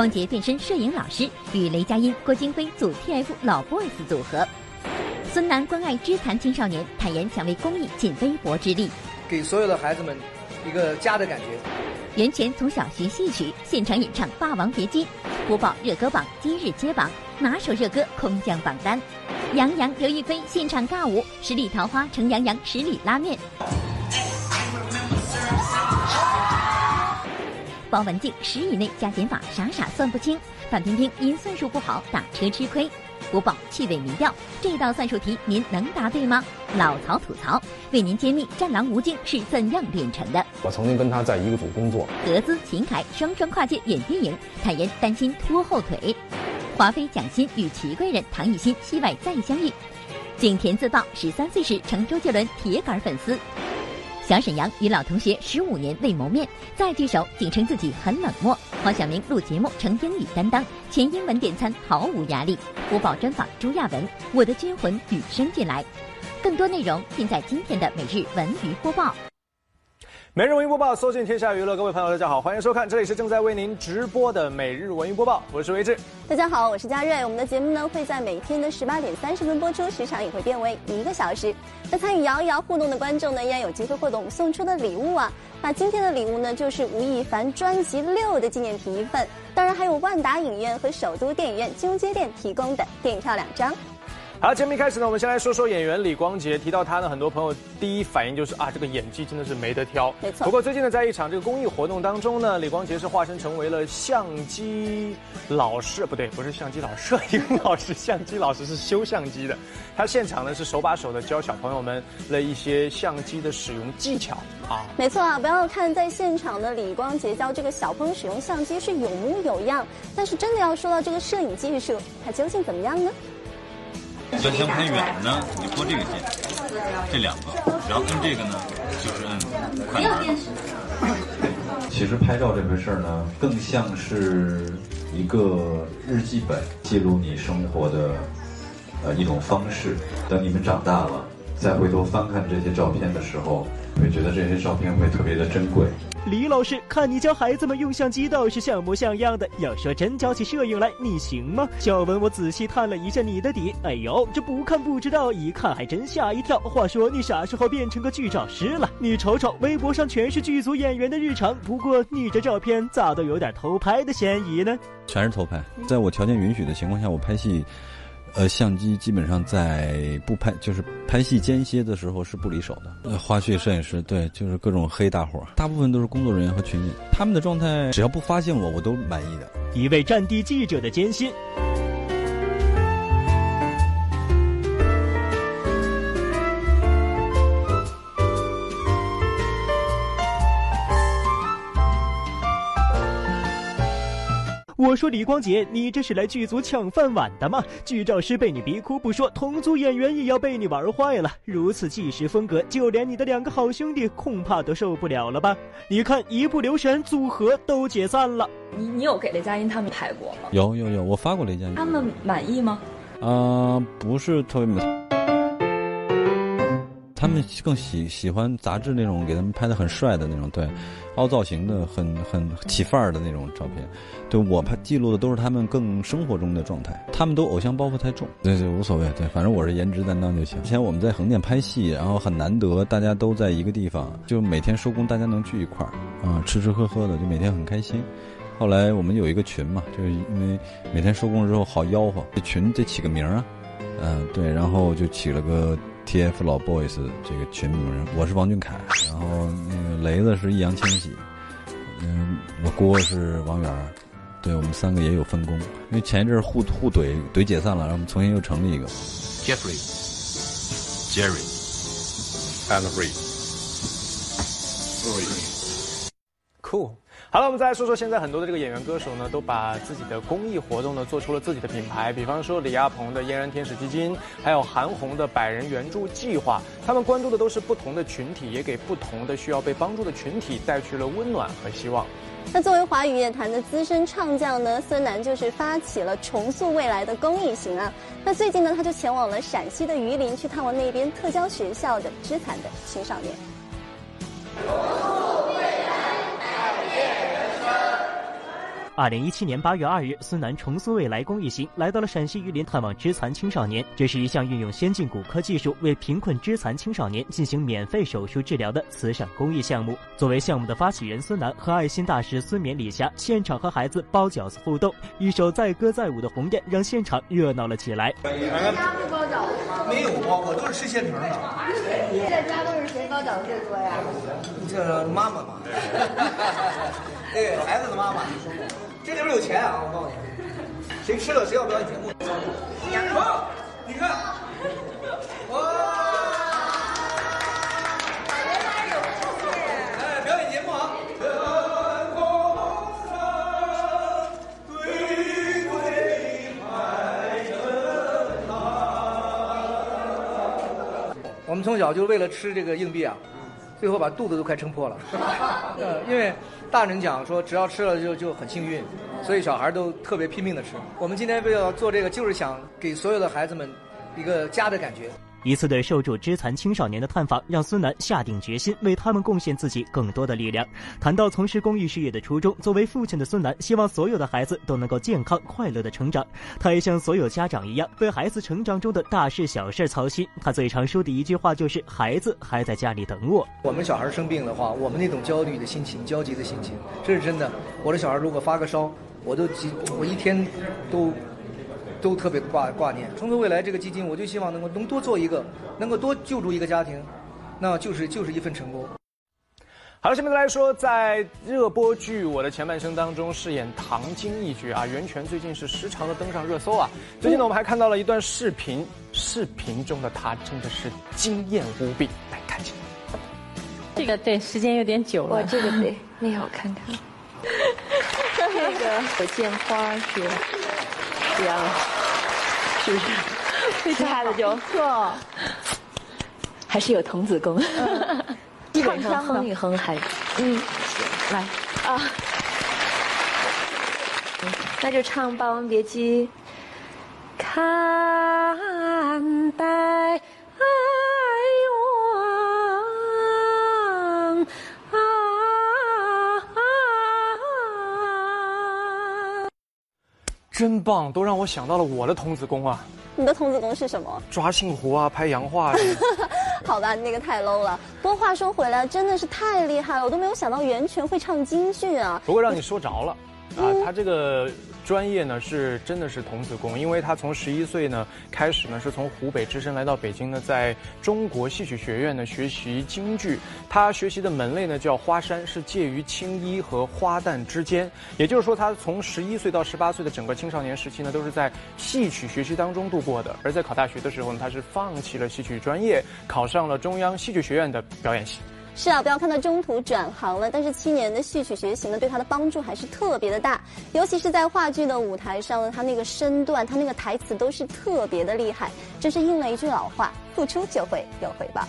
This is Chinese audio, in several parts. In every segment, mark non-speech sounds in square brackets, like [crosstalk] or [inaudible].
光洁变身摄影老师，与雷佳音、郭京飞组 TF 老 boys 组合。孙楠关爱肢残青少年，坦言想为公益尽微薄之力，给所有的孩子们一个家的感觉。袁泉从小学戏曲，现场演唱《霸王别姬》。播报热歌榜今日揭榜，哪首热歌空降榜单？杨洋、刘亦菲现场尬舞，十里桃花成杨洋十里拉面。包文婧十以内加减法傻傻算不清，范冰冰因算术不好打车吃亏。播报趣味民调，这道算术题您能答对吗？老曹吐槽，为您揭秘战狼吴京是怎样炼成的。我曾经跟他在一个组工作。德资秦凯双双跨界演电影，坦言担心拖后腿。华妃蒋欣与祺贵人唐艺昕戏外再相遇。景甜自曝十三岁时成周杰伦铁杆粉丝。小沈阳与老同学十五年未谋面，再聚首仅称自己很冷漠。黄晓明录节目成英语担当，前英文点餐毫无压力。播报专访朱亚文，我的军魂与生俱来。更多内容尽在今天的每日文娱播报。每日文娱播报，搜尽天下娱乐，各位朋友，大家好，欢迎收看，这里是正在为您直播的每日文娱播报，我是维志。大家好，我是嘉瑞。我们的节目呢会在每天的十八点三十分播出，时长也会变为一个小时。那参与摇一摇互动的观众呢，依然有机会获得我们送出的礼物啊。那今天的礼物呢，就是吴亦凡专辑六的纪念品一份，当然还有万达影院和首都电影院金融街店提供的电影票两张。好，节目一开始呢，我们先来说说演员李光洁。提到他呢，很多朋友第一反应就是啊，这个演技真的是没得挑。没错。不过最近呢，在一场这个公益活动当中呢，李光洁是化身成为了相机老师，不对，不是相机老师，[laughs] 摄影老师。相机老师是修相机的，他现场呢是手把手的教小朋友们了一些相机的使用技巧啊。没错啊，不要看在现场的李光洁教这个小朋友使用相机是有模有样，但是真的要说到这个摄影技术，它究竟怎么样呢？要想拍远的呢，你就拨这个键，这两个，然后摁这个呢，就是摁快门。其实拍照这回事儿呢，更像是一个日记本，记录你生活的呃一种方式。等你们长大了，再回头翻看这些照片的时候，会觉得这些照片会特别的珍贵。李老师，看你教孩子们用相机倒是像模像样的。要说真教起摄影来，你行吗？小文，我仔细探了一下你的底，哎呦，这不看不知道，一看还真吓一跳。话说你啥时候变成个剧照师了？你瞅瞅，微博上全是剧组演员的日常。不过你这照片咋都有点偷拍的嫌疑呢？全是偷拍，在我条件允许的情况下，我拍戏。呃，相机基本上在不拍，就是拍戏间歇的时候是不离手的。呃，花絮摄影师对，就是各种黑大伙，大部分都是工作人员和群演，他们的状态只要不发现我，我都满意的。一位战地记者的艰辛。我说李光洁，你这是来剧组抢饭碗的吗？剧照师被你逼哭不说，同组演员也要被你玩坏了。如此纪实风格，就连你的两个好兄弟恐怕都受不了了吧？你看，一不留神，组合都解散了。你你有给雷佳音他们拍过吗？有有有，我发过雷佳音。他们满意吗？啊，不是特别满。他们更喜喜欢杂志那种给他们拍的很帅的那种，对，凹造型的，很很起范儿的那种照片。对我拍记录的都是他们更生活中的状态。他们都偶像包袱太重，对对，无所谓，对，反正我是颜值担当就行。之前我们在横店拍戏，然后很难得大家都在一个地方，就每天收工大家能聚一块儿啊，吃吃喝喝的，就每天很开心。后来我们有一个群嘛，就是因为每天收工之后好吆喝，这群得起个名啊，嗯，对，然后就起了个。T.F. 老 boys 这个群名，我是王俊凯，然后那个雷子是易烊千玺，嗯，我郭是王源，对我们三个也有分工，因为前一阵互互怼怼解散了，然后我们重新又成立一个。Jeffrey, Jerry, and Free, Cool. 好了，我们再来说说现在很多的这个演员歌手呢，都把自己的公益活动呢做出了自己的品牌。比方说李亚鹏的嫣然天使基金，还有韩红的百人援助计划。他们关注的都是不同的群体，也给不同的需要被帮助的群体带去了温暖和希望。那作为华语乐坛的资深唱将呢，孙楠就是发起了重塑未来的公益行啊。那最近呢，他就前往了陕西的榆林，去探望那边特教学校的肢残的青少年。二零一七年八月二日，孙楠重塑未来公益行来到了陕西榆林探望肢残青少年。这是一项运用先进骨科技术为贫困肢残青少年进行免费手术治疗的慈善公益项目。作为项目的发起人，孙楠和爱心大使孙冕、李霞现场和孩子包饺子互动，一首载歌载舞的《鸿雁》让现场热闹了起来。在家不包饺子吗？没有包我，都是吃现成的。在家都是谁包饺子最多呀？这妈妈嘛，对 [laughs] 孩子的妈妈。这里边有钱啊！我告诉你，谁吃了谁要表演节目。好，你看，哇！哎，表演节目啊！我们从小就为了吃这个硬币啊，最后把肚子都快撑破了。[laughs] 呃，因为大人讲说，只要吃了就就很幸运，所以小孩都特别拼命的吃。我们今天为了做这个，就是想给所有的孩子们一个家的感觉。一次对受助肢残青少年的探访，让孙楠下定决心为他们贡献自己更多的力量。谈到从事公益事业的初衷，作为父亲的孙楠希望所有的孩子都能够健康快乐的成长。他也像所有家长一样，为孩子成长中的大事小事操心。他最常说的一句话就是：“孩子还在家里等我。”我们小孩生病的话，我们那种焦虑的心情、焦急的心情，这是真的。我的小孩如果发个烧，我都急，我一天都。都特别挂挂念，重塑未来这个基金，我就希望能够能多做一个，能够多救助一个家庭，那就是就是一份成功。好了，下面来说，在热播剧《我的前半生》当中饰演唐晶一角啊，袁泉最近是时常的登上热搜啊。最近呢，我们还看到了一段视频，视频中的她真的是惊艳无比，来看一下。这个对，时间有点久了。我，这个对，那好看看。[laughs] [laughs] 这个火箭花是。这样，是不是？其他的就错，还是有童子功。基本上哼一哼还，嗯，来啊，那就唱《霸王别姬》。看待。真棒，都让我想到了我的童子功啊！你的童子功是什么？抓杏核啊，拍洋画。啊 [laughs] 好吧，那个太 low 了。不过话说回来，真的是太厉害了，我都没有想到袁泉会唱京剧啊。不过让你说着了，啊，他这个。专业呢是真的是童子功，因为他从十一岁呢开始呢是从湖北只身来到北京呢，在中国戏曲学院呢学习京剧。他学习的门类呢叫花山，是介于青衣和花旦之间。也就是说，他从十一岁到十八岁的整个青少年时期呢，都是在戏曲学习当中度过的。而在考大学的时候呢，他是放弃了戏曲专业，考上了中央戏剧学院的表演系。是啊，不要看他中途转行了，但是七年的戏曲学习呢，对他的帮助还是特别的大。尤其是在话剧的舞台上呢，他那个身段，他那个台词都是特别的厉害。真是应了一句老话：付出就会有回报。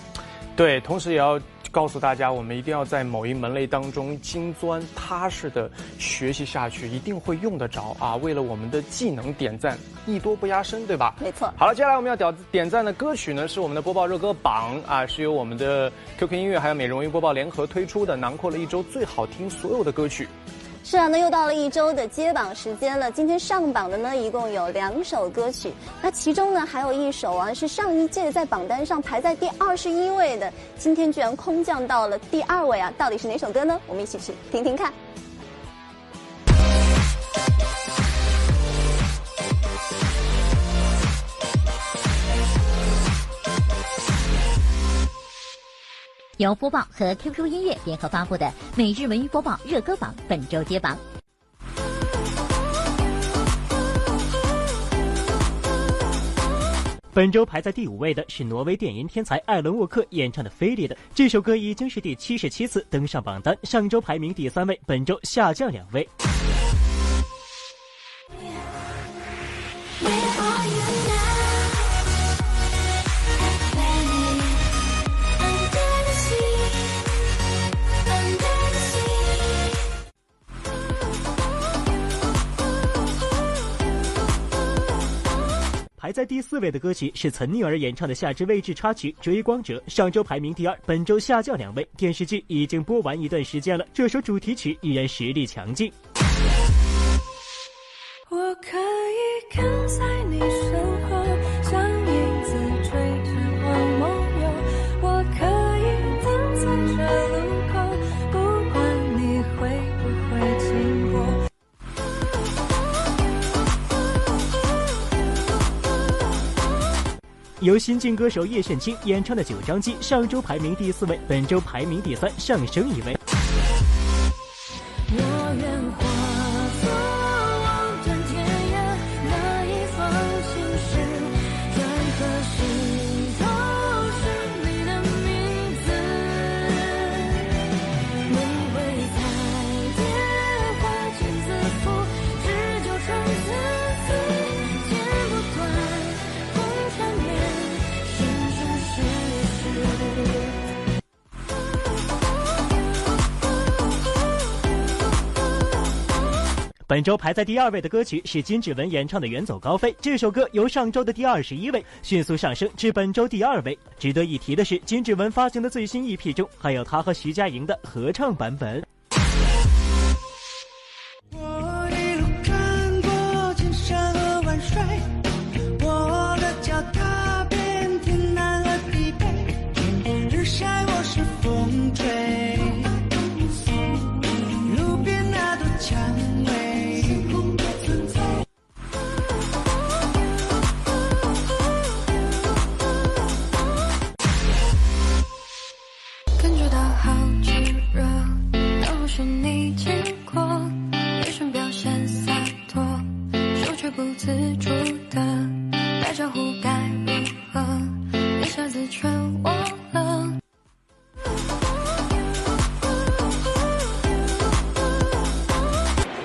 对，同时也要。告诉大家，我们一定要在某一门类当中精钻踏实的学习下去，一定会用得着啊！为了我们的技能点赞，艺多不压身，对吧？没错。好了，接下来我们要点点赞的歌曲呢，是我们的播报热歌榜啊，是由我们的 QQ 音乐还有美容音播报联合推出的，囊括了一周最好听所有的歌曲。是啊，那又到了一周的揭榜时间了。今天上榜的呢，一共有两首歌曲。那其中呢，还有一首啊，是上一届在榜单上排在第二十一位的，今天居然空降到了第二位啊！到底是哪首歌呢？我们一起去听听看。由播报和 QQ 音乐联合发布的每日文娱播报热歌榜本周揭榜。本周排在第五位的是挪威电音天才艾伦沃克演唱的《菲利的》这首歌，已经是第七十七次登上榜单，上周排名第三位，本周下降两位。排在第四位的歌曲是岑宁儿演唱的夏至未至插曲追光者上周排名第二本周下降两位电视剧已经播完一段时间了这首主题曲依然实力强劲。我可以跟在你身后由新晋歌手叶炫清演唱的《九张机》，上周排名第四位，本周排名第三，上升一位。本周排在第二位的歌曲是金志文演唱的《远走高飞》，这首歌由上周的第二十一位迅速上升至本周第二位。值得一提的是，金志文发行的最新 EP 中还有他和徐佳莹的合唱版本。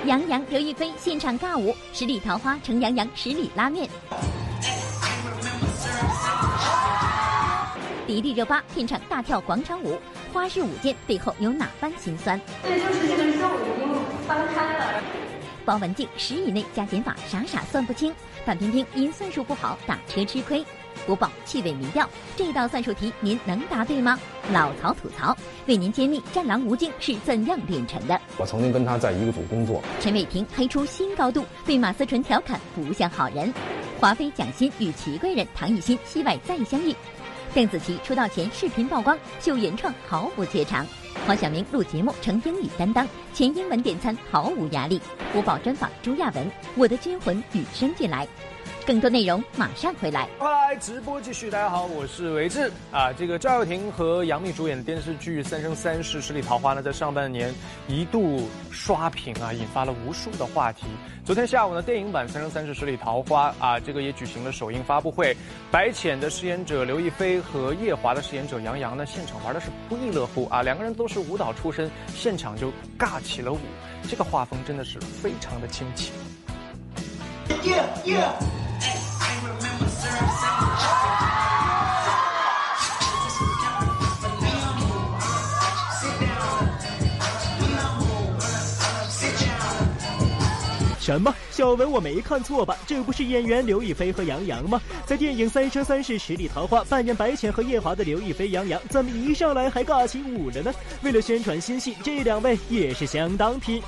杨洋刘亦菲现场尬舞，十里桃花成杨洋十里拉面。迪丽热巴片场大跳广场舞，花式舞剑背后有哪番心酸？对，就是这个肉已经翻开了。包文婧十以内加减法傻傻算不清，范冰冰因算术不好打车吃亏。播报趣味民调，这道算术题您能答对吗？老曹吐槽，为您揭秘战狼吴京是怎样炼成的。我曾经跟他在一个组工作。陈伟霆黑出新高度，被马思纯调侃不像好人。华妃蒋欣与祺贵人唐艺昕戏外再相遇。邓紫棋出道前视频曝光秀原创毫不怯场。黄晓明录节目成英语担当，前英文点餐毫无压力。播报专访朱亚文，我的军魂与生俱来。更多内容马上回来。快来直播继续，大家好，我是维志啊。这个赵又廷和杨幂主演的电视剧《三生三世十里桃花》呢，在上半年一度刷屏啊，引发了无数的话题。昨天下午呢，电影版《三生三世十里桃花》啊，这个也举行了首映发布会。白浅的饰演者刘亦菲和夜华的饰演者杨洋呢，现场玩的是不亦乐乎啊，两个人都是舞蹈出身，现场就尬起了舞，这个画风真的是非常的亲切。Yeah, yeah. 什么？小文，我没看错吧？这不是演员刘亦菲和杨洋吗？在电影《三生三世十里桃花》扮演白浅和夜华的刘亦菲、杨洋，怎么一上来还尬起舞了呢？为了宣传新戏，这两位也是相当拼。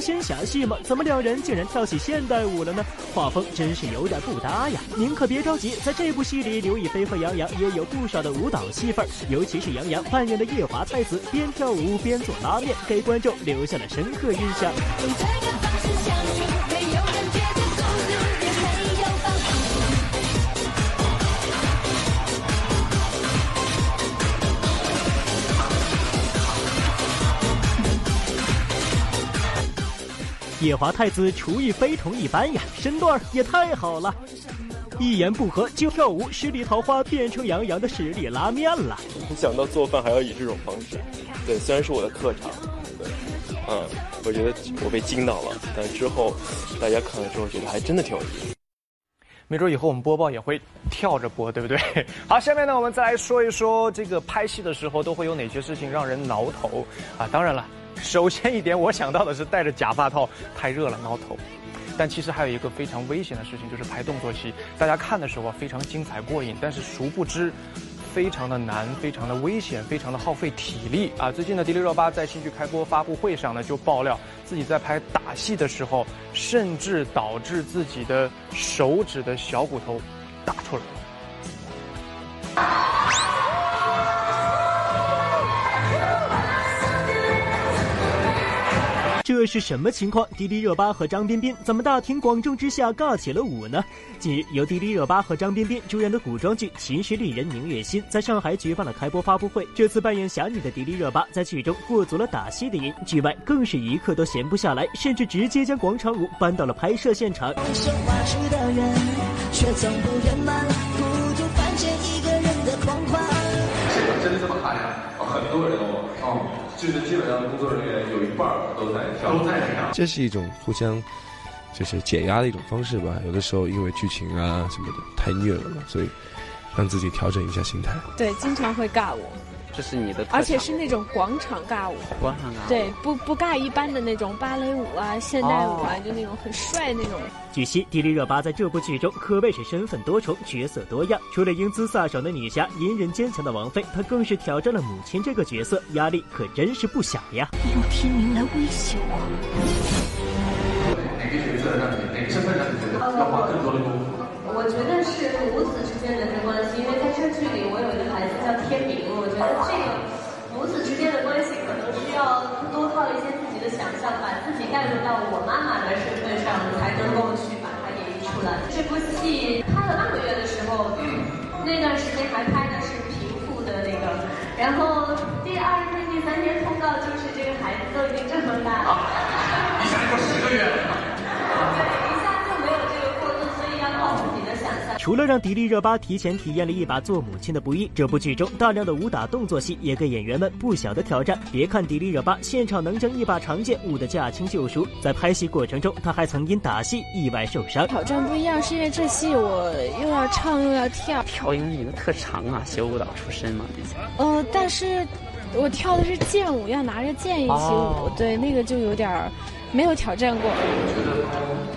仙侠戏吗？怎么两人竟然跳起现代舞了呢？画风真是有点不搭呀！您可别着急，在这部戏里，刘亦菲和杨洋也有不少的舞蹈戏份，尤其是杨洋扮演的夜华太子，边跳舞边做拉面，给观众留下了深刻印象。夜华太子厨艺非同一般呀，身段也太好了，一言不合就跳舞，十里桃花变成杨洋的十里拉面了。没想到做饭还要以这种方式，对，虽然是我的特长，对，嗯，我觉得我被惊到了，但之后大家看了之后觉得还真的挺有意思。没准以后我们播报也会跳着播，对不对？[laughs] 好，下面呢，我们再来说一说这个拍戏的时候都会有哪些事情让人挠头啊？当然了。首先一点，我想到的是戴着假发套太热了挠头，但其实还有一个非常危险的事情，就是拍动作戏。大家看的时候啊非常精彩过瘾，但是殊不知，非常的难，非常的危险，非常的耗费体力啊！最近的迪丽热巴在新剧开播发布会上呢，就爆料自己在拍打戏的时候，甚至导致自己的手指的小骨头打出来了。这是什么情况？迪丽热巴和张彬彬怎么大庭广众之下尬起了舞呢？近日，由迪丽热巴和张彬彬主演的古装剧《秦时丽人宁月心》在上海举办了开播发布会。这次扮演侠女的迪丽热巴在剧中过足了打戏的瘾，剧外更是一刻都闲不下来，甚至直接将广场舞搬到了拍摄现场。真这么嗨呀？很多人哦，哦，就是基本上工作人员有一半都在跳，都在跳。这是一种互相，就是解压的一种方式吧。有的时候因为剧情啊什么的太虐了嘛，所以让自己调整一下心态。对，经常会尬舞。这是你的，而且是那种广场尬舞。广场尬舞。对，不不尬一般的那种芭蕾舞啊、现代舞啊，就那种很帅那种。据悉，迪丽热巴在这部剧中可谓是身份多重、角色多样。除了英姿飒爽的女侠、隐忍坚强的王妃，她更是挑战了母亲这个角色，压力可真是不小呀！你用天明来威胁我？哪个角色让你，哪个身份让你觉得要花更多的功夫？我觉得是母子之间的这关系，因为在这剧里我有一个孩子叫天明，我觉得这个母子之间的关系可能需要多靠一些自己的想象，把自己带入到我妈妈的身份上，才能够去把它演绎出来。这部戏拍了半个月的时候，那段时间还拍的是平复的那个，然后第二天、第三天通告就是这个孩子都已经这么大了，一下就十个月了。除了让迪丽热巴提前体验了一把做母亲的不易，这部剧中大量的武打动作戏也给演员们不小的挑战。别看迪丽热巴现场能将一把长剑舞得驾轻就熟，在拍戏过程中，她还曾因打戏意外受伤。挑战不一样，是因为这戏我又要唱又要跳。跳因为你的特长啊，学舞蹈出身嘛，毕竟。呃，但是，我跳的是剑舞，要拿着剑一起舞，对，那个就有点儿没有挑战过。我觉得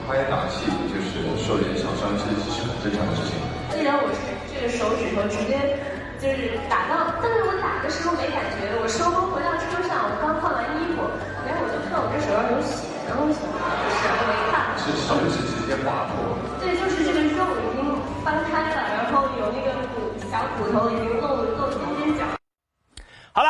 拍打戏就是受点小伤，其实是很正常的事情。虽然我是这个手指头直接就是打到，但是我打的时候没感觉。我收工回到车上，我刚换完衣服，然后我就看我这手上有血，然后我想，不是，我没看，是手指直接划破。对，就是这个肉已经翻开了，然后有那个骨小骨头。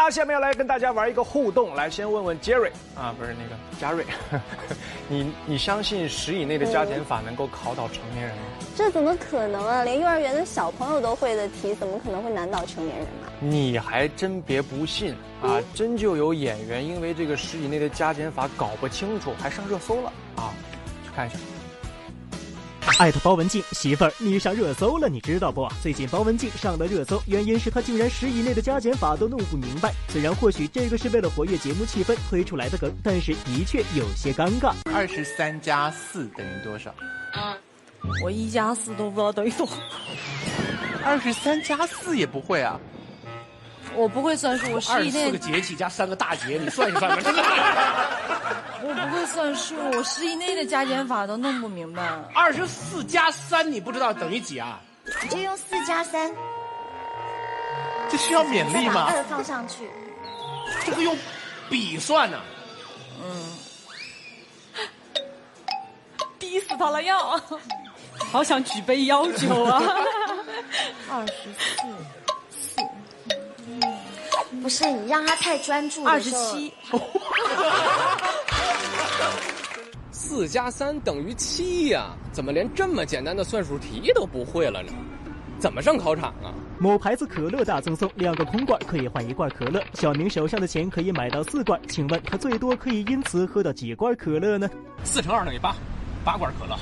好，下面要来跟大家玩一个互动，来先问问 Jerry 啊，不是那个嘉瑞，[laughs] 你你相信十以内的加减法能够考倒成年人吗？这怎么可能啊？连幼儿园的小朋友都会的题，怎么可能会难倒成年人呢？你还真别不信啊！真就有演员因为这个十以内的加减法搞不清楚，还上热搜了啊！去看一下。艾特包文婧媳妇儿，你上热搜了，你知道不？最近包文婧上了热搜，原因是她竟然十以内的加减法都弄不明白。虽然或许这个是为了活跃节目气氛推出来的梗，但是的确有些尴尬。二十三加四等于多少？我一加四都不知道等于多少。二十三加四也不会啊？我不会算数，我十以内。四个节气加三个大节，你算一算吧。[laughs] 我不会算数，我十以内的加减法都弄不明白。二十四加三你不知道等于几啊？你就用四加三。这需要勉励吗？二放上去。这个用笔算呢？嗯，[laughs] 逼死他了要，好想举杯要酒啊！[laughs] 二十，四，不是你让他太专注。二十七，[laughs] 四加三等于七呀？怎么连这么简单的算术题都不会了呢？怎么上考场啊？某牌子可乐大赠送，两个空罐可以换一罐可乐。小明手上的钱可以买到四罐，请问他最多可以因此喝到几罐可乐呢？四乘二等于八，八罐可乐。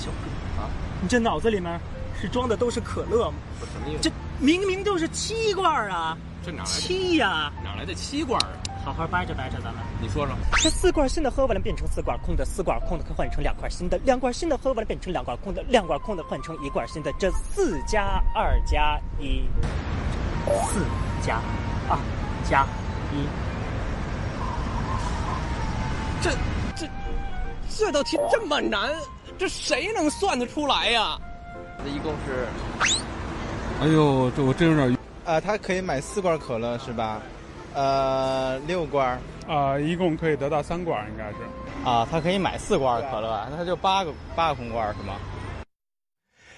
小哥啊，你这脑子里面是装的都是可乐吗？什么意思？这明明就是七罐啊！这哪来的七呀？哪来的七罐啊？好好掰扯掰扯，咱们你说说。这四罐新的喝完了变成四罐空的，四罐空的可换成两罐新的，两罐新的喝完了变成两罐空的，两罐空的换成一罐新的。这四加二加一，四加二加一，这这这道题这么难，这谁能算得出来呀？这一共是，哎呦，这我真有点。呃，他可以买四罐可乐是吧？呃，六罐儿啊，一共可以得到三罐，应该是。啊，他可以买四罐可乐，那他就八个八个空罐是吗？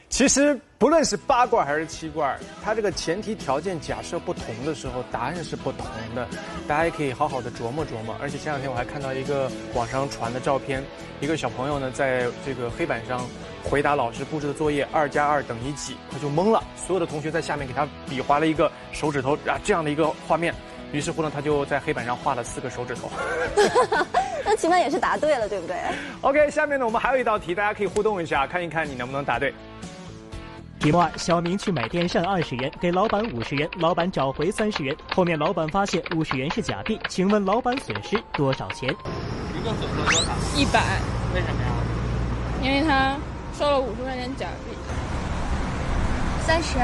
其实不论是八罐还是七罐，它这个前提条件假设不同的时候，答案是不同的。大家也可以好好的琢磨琢磨。而且前两天我还看到一个网上传的照片，一个小朋友呢在这个黑板上回答老师布置的作业，二加二等于几，他就懵了。所有的同学在下面给他比划了一个手指头啊这样的一个画面。于是乎呢，他就在黑板上画了四个手指头。[laughs] 那起码也是答对了，对不对？OK，下面呢我们还有一道题，大家可以互动一下，看一看你能不能答对。题目二：小明去买电扇二十元，给老板五十元，老板找回三十元。后面老板发现五十元是假币，请问老板损失多少钱？一共损失了多少？一百。为什么呀？因为他收了五十块钱奖励。三十。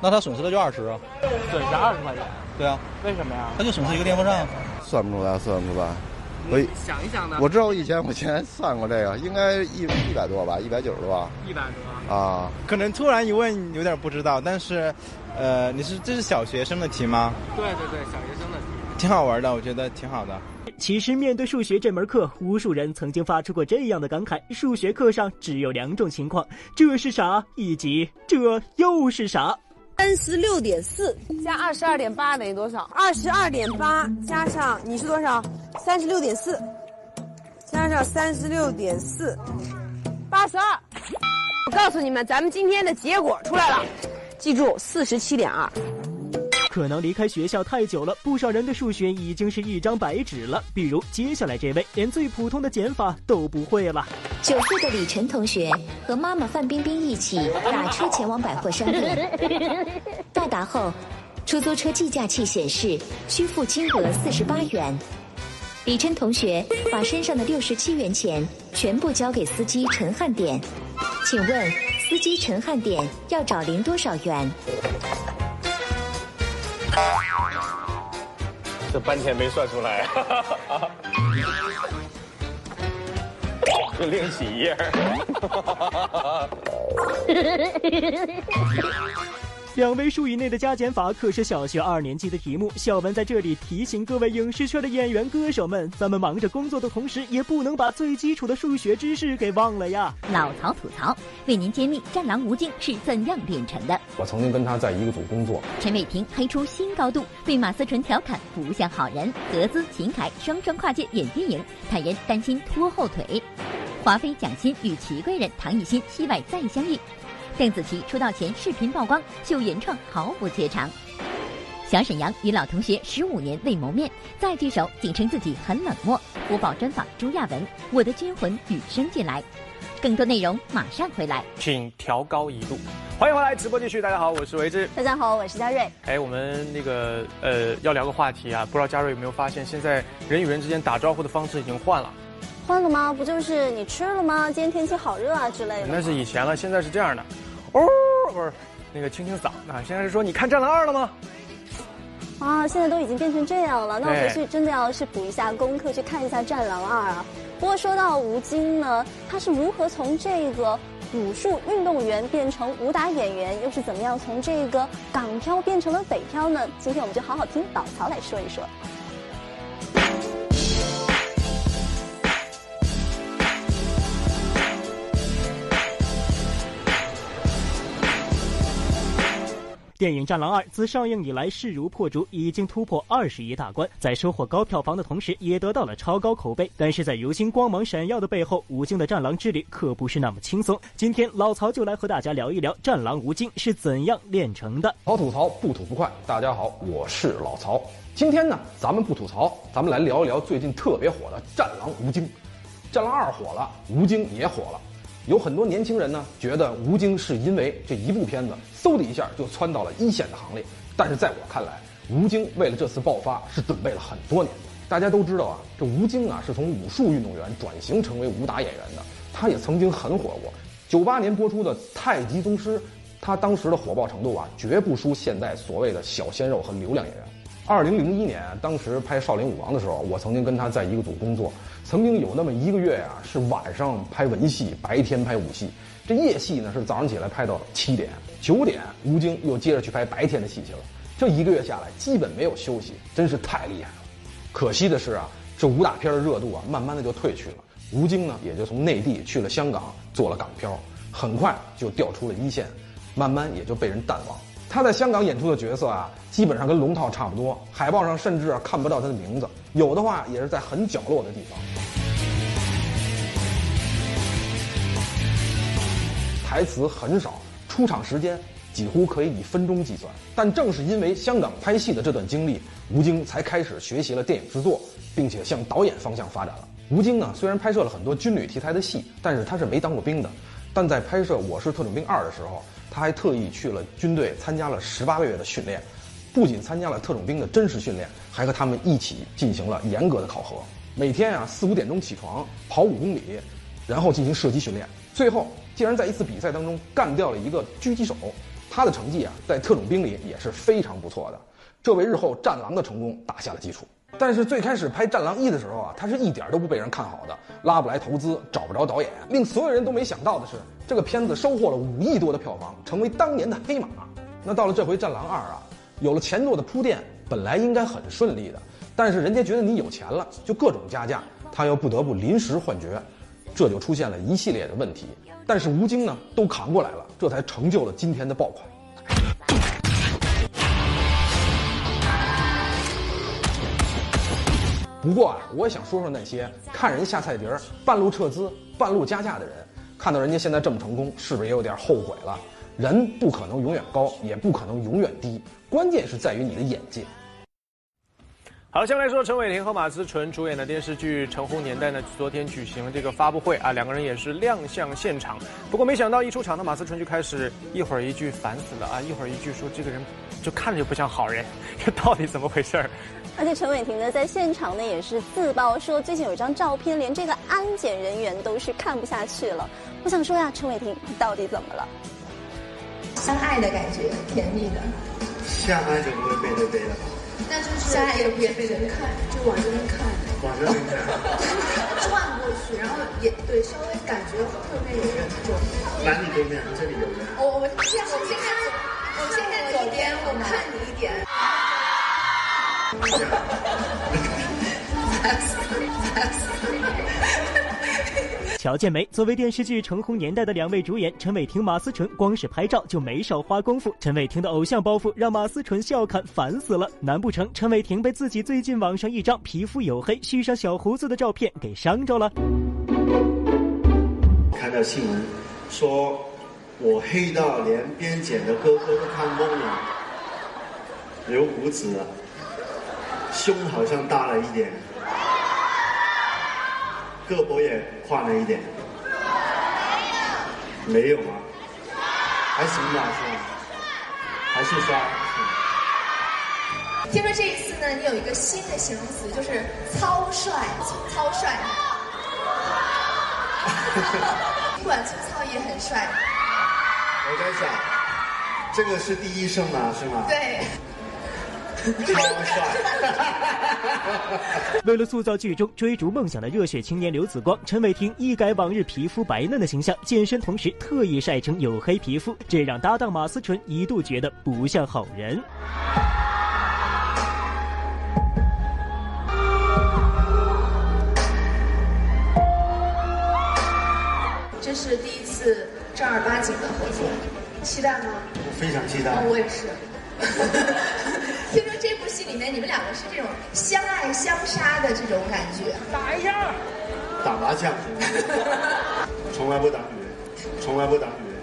那他损失的就二十。损失二十块钱。对啊。为什么呀？他就损失一个电风扇。算不出来，算不出来。我想一想呢。我知道我以前我前算过这个，应该一一百多吧，一百九十多。一百多。啊，可能突然一问有点不知道，但是，呃，你是这是小学生的题吗？对对对，小学生的题。挺好玩的，我觉得挺好的。其实面对数学这门课，无数人曾经发出过这样的感慨：数学课上只有两种情况，这是啥，以及这又是啥。三十六点四加二十二点八等于多少？二十二点八加上你是多少？三十六点四，加上三十六点四，八十二。我告诉你们，咱们今天的结果出来了，记住四十七点二。可能离开学校太久了，不少人的数学已经是一张白纸了。比如接下来这位，连最普通的减法都不会了。九岁的李晨同学和妈妈范冰冰一起打车前往百货商店，[laughs] 到达后，出租车计价器显示需付金额四十八元。李晨同学把身上的六十七元钱全部交给司机陈汉典，请问司机陈汉典要找零多少元？[laughs] 这半天没算出来啊！就 [laughs] 另起一页。[laughs] 两位数以内的加减法可是小学二年级的题目。小文在这里提醒各位影视圈的演员歌手们，咱们忙着工作的同时，也不能把最基础的数学知识给忘了呀。老曹吐槽，为您揭秘战狼吴京是怎样炼成的。我曾经跟他在一个组工作。陈伟霆黑出新高度，被马思纯调侃不像好人。何姿、秦凯双双跨界演电影，坦言担心拖后腿。华妃蒋欣与祺贵人唐艺昕戏外再相遇。邓紫棋出道前视频曝光秀原创毫不怯场，小沈阳与老同学十五年未谋面再聚首，仅称自己很冷漠。播报专访朱亚文，我的军魂与生俱来。更多内容马上回来，请调高一度。欢迎回来，直播继续。大家好，我是维之。大家好，我是嘉瑞。哎，我们那个呃要聊个话题啊，不知道嘉瑞有没有发现，现在人与人之间打招呼的方式已经换了。换了吗？不就是你吃了吗？今天天气好热啊之类的。那是以前了，现在是这样的。哦，不是，那个清清嗓。啊现在是说你看《战狼二》了吗？啊，现在都已经变成这样了，那我回去真的要去补一下功课，去看一下《战狼二》啊。不过说到吴京呢，他是如何从这个武术运动员变成武打演员，又是怎么样从这个港漂变成了北漂呢？今天我们就好好听老曹来说一说。电影《战狼二》自上映以来势如破竹，已经突破二十亿大关，在收获高票房的同时，也得到了超高口碑。但是在如今光芒闪耀的背后，吴京的战狼之旅可不是那么轻松。今天老曹就来和大家聊一聊战狼吴京是怎样炼成的。好吐槽不吐不快，大家好，我是老曹。今天呢，咱们不吐槽，咱们来聊一聊最近特别火的《战狼吴京》。《战狼二》火了，吴京也火了。有很多年轻人呢，觉得吴京是因为这一部片子，嗖的一下就窜到了一线的行列。但是在我看来，吴京为了这次爆发是准备了很多年。的。大家都知道啊，这吴京啊是从武术运动员转型成为武打演员的。他也曾经很火过，九八年。播出的《太极宗师》，他当时的火爆程度啊，绝不输现在所谓的小鲜肉和流量演员。二零零一年，当时拍《少林武王》的时候，我曾经跟他在一个组工作。曾经有那么一个月呀，是晚上拍文戏，白天拍武戏。这夜戏呢，是早上起来拍到七点、九点，吴京又接着去拍白天的戏去了。这一个月下来，基本没有休息，真是太厉害了。可惜的是啊，这武打片的热度啊，慢慢的就退去了。吴京呢，也就从内地去了香港做了港漂，很快就调出了一线，慢慢也就被人淡忘。他在香港演出的角色啊，基本上跟龙套差不多，海报上甚至看不到他的名字，有的话也是在很角落的地方。台词很少，出场时间几乎可以以分钟计算。但正是因为香港拍戏的这段经历，吴京才开始学习了电影制作，并且向导演方向发展了。吴京呢，虽然拍摄了很多军旅题材的戏，但是他是没当过兵的。但在拍摄《我是特种兵二》的时候，他还特意去了军队参加了十八个月的训练，不仅参加了特种兵的真实训练，还和他们一起进行了严格的考核。每天啊四五点钟起床跑五公里，然后进行射击训练。最后竟然在一次比赛当中干掉了一个狙击手，他的成绩啊在特种兵里也是非常不错的，这为日后《战狼》的成功打下了基础。但是最开始拍《战狼一》的时候啊，他是一点都不被人看好的，拉不来投资，找不着导演。令所有人都没想到的是，这个片子收获了五亿多的票房，成为当年的黑马。那到了这回《战狼二》啊，有了前作的铺垫，本来应该很顺利的。但是人家觉得你有钱了，就各种加价，他又不得不临时换角，这就出现了一系列的问题。但是吴京呢，都扛过来了，这才成就了今天的爆款。不过啊，我也想说说那些看人下菜碟儿、半路撤资、半路加价的人。看到人家现在这么成功，是不是也有点后悔了？人不可能永远高，也不可能永远低，关键是在于你的眼界。好，下面来说陈伟霆和马思纯主演的电视剧《橙红年代》呢，昨天举行了这个发布会啊，两个人也是亮相现场。不过没想到一出场呢，马思纯就开始一会儿一句烦死了啊，一会儿一句说这个人就看着就不像好人，这 [laughs] 到底怎么回事儿？而且陈伟霆呢，在现场呢也是自曝说，最近有一张照片，连这个安检人员都是看不下去了。我想说呀，陈伟霆你到底怎么了？相爱的感觉，甜蜜的。相爱就不会背对背了吧？那就是也也被人看，就往这边看，往这边看，[laughs] 转过去，然后也对，稍微感觉后面有人坐。哪里对面？这里有人。我我先我先看左，我先看左边，我看你一点。[laughs] 乔建梅作为电视剧《橙红年代》的两位主演陈伟霆、马思纯，光是拍照就没少花功夫。陈伟霆的偶像包袱让马思纯笑看烦死了。难不成陈伟霆被自己最近网上一张皮肤黝黑、蓄上小胡子的照片给伤着了？看到新闻说我黑到连边检的哥哥都看懵了，留胡子了。胸好像大了一点，胳膊也宽了一点，没有吗？还行吧，是吧？还是帅。听说这一次呢，你有一个新的形容词，就是糙帅，糙帅。[laughs] 尽管粗糙也很帅。我在想，这个是第一声吗，是吗？对。超帅！为了塑造剧中追逐梦想的热血青年刘子光，陈伟霆一改往日皮肤白嫩的形象，健身同时特意晒成黝黑皮肤，这让搭档马思纯一度觉得不像好人。这是第一次正儿八经的合作。期待吗？我非常期待。啊，我也是。[laughs] 听说这部戏里面你们两个是这种相爱相杀的这种感觉，打一下，打麻将，[laughs] 从来不打女人，从来不打女人。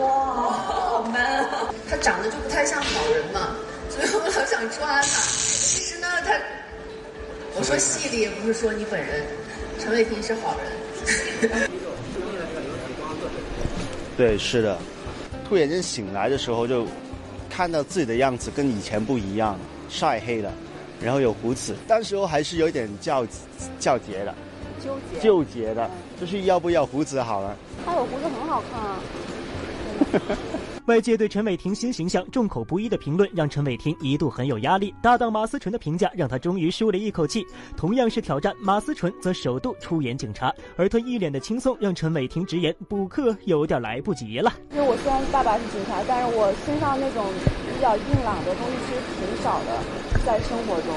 哇，好 man 啊！他长得就不太像好人嘛，所以我老想抓他。其实呢，他，我说戏里也不是说你本人，陈伟霆是好人。[laughs] 对，是的。突然间醒来的时候，就看到自己的样子跟以前不一样，晒黑了，然后有胡子。当时候还是有点较较结的，纠结纠结的，就是要不要胡子好了。他有胡子很好看啊。[laughs] 外界对陈伟霆新形象众口不一的评论，让陈伟霆一度很有压力。搭档马思纯的评价让他终于舒了一口气。同样是挑战，马思纯则首度出演警察，而他一脸的轻松，让陈伟霆直言补课有点来不及了。因为我虽然爸爸是警察，但是我身上那种比较硬朗的东西其实挺少的，在生活中，